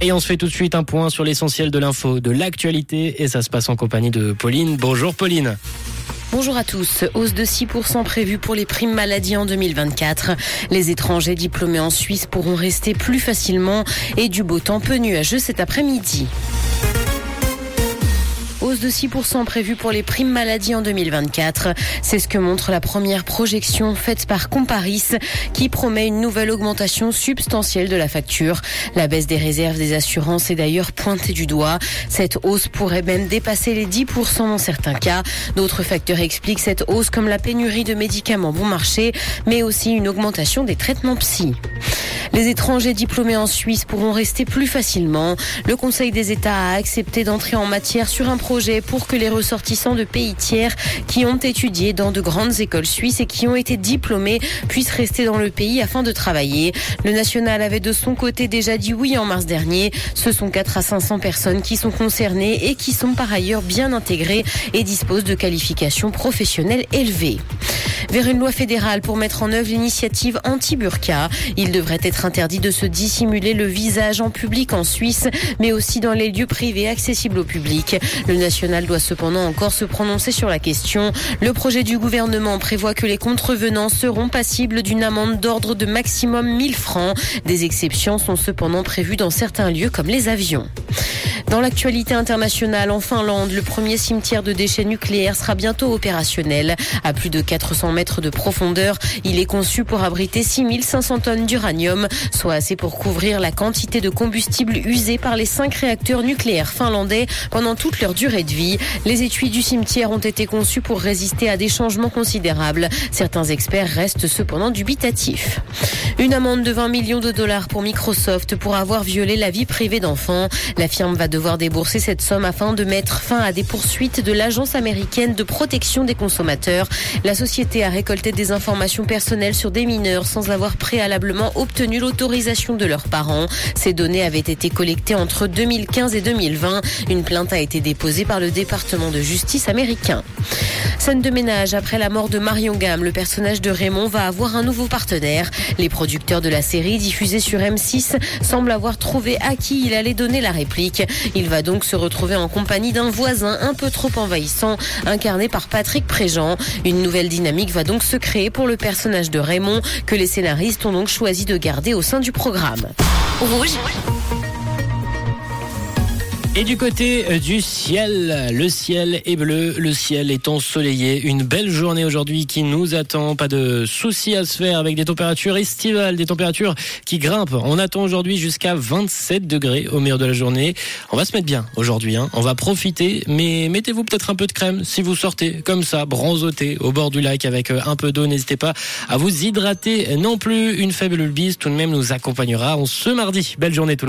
Et on se fait tout de suite un point sur l'essentiel de l'info, de l'actualité, et ça se passe en compagnie de Pauline. Bonjour Pauline. Bonjour à tous. Hausse de 6% prévue pour les primes maladie en 2024. Les étrangers diplômés en Suisse pourront rester plus facilement et du beau temps peu nuageux cet après-midi. Hausse de 6% prévue pour les primes maladie en 2024. C'est ce que montre la première projection faite par Comparis qui promet une nouvelle augmentation substantielle de la facture. La baisse des réserves des assurances est d'ailleurs pointée du doigt. Cette hausse pourrait même dépasser les 10% dans certains cas. D'autres facteurs expliquent cette hausse comme la pénurie de médicaments bon marché, mais aussi une augmentation des traitements psy. Les étrangers diplômés en Suisse pourront rester plus facilement. Le Conseil des États a accepté d'entrer en matière sur un projet pour que les ressortissants de pays tiers qui ont étudié dans de grandes écoles suisses et qui ont été diplômés puissent rester dans le pays afin de travailler. Le national avait de son côté déjà dit oui en mars dernier. Ce sont 4 à 500 personnes qui sont concernées et qui sont par ailleurs bien intégrées et disposent de qualifications professionnelles élevées vers une loi fédérale pour mettre en œuvre l'initiative anti-burqa. Il devrait être interdit de se dissimuler le visage en public en Suisse, mais aussi dans les lieux privés accessibles au public. Le national doit cependant encore se prononcer sur la question. Le projet du gouvernement prévoit que les contrevenants seront passibles d'une amende d'ordre de maximum 1000 francs. Des exceptions sont cependant prévues dans certains lieux comme les avions. Dans l'actualité internationale, en Finlande, le premier cimetière de déchets nucléaires sera bientôt opérationnel. À plus de 400 mètres de profondeur, il est conçu pour abriter 6500 tonnes d'uranium, soit assez pour couvrir la quantité de combustible usé par les cinq réacteurs nucléaires finlandais pendant toute leur durée de vie. Les étuis du cimetière ont été conçus pour résister à des changements considérables. Certains experts restent cependant dubitatifs. Une amende de 20 millions de dollars pour Microsoft pour avoir violé la vie privée d'enfants. La firme va devoir débourser cette somme afin de mettre fin à des poursuites de l'Agence américaine de protection des consommateurs. La société a récolté des informations personnelles sur des mineurs sans avoir préalablement obtenu l'autorisation de leurs parents. Ces données avaient été collectées entre 2015 et 2020. Une plainte a été déposée par le département de justice américain. Scène de ménage après la mort de Marion Gamme, le personnage de Raymond va avoir un nouveau partenaire. Les producteurs de la série diffusée sur M6 semblent avoir trouvé à qui il allait donner la réplique. Il va donc se retrouver en compagnie d'un voisin un peu trop envahissant, incarné par Patrick Préjean. Une nouvelle dynamique va donc se créer pour le personnage de Raymond, que les scénaristes ont donc choisi de garder au sein du programme. Rouge. Et du côté euh, du ciel, le ciel est bleu, le ciel est ensoleillé. Une belle journée aujourd'hui qui nous attend. Pas de soucis à se faire avec des températures estivales, des températures qui grimpent. On attend aujourd'hui jusqu'à 27 degrés au meilleur de la journée. On va se mettre bien aujourd'hui. Hein. On va profiter, mais mettez-vous peut-être un peu de crème si vous sortez comme ça, bronzoté au bord du lac avec euh, un peu d'eau. N'hésitez pas à vous hydrater non plus. Une faible bise tout de même nous accompagnera. On ce mardi. Belle journée tout le monde.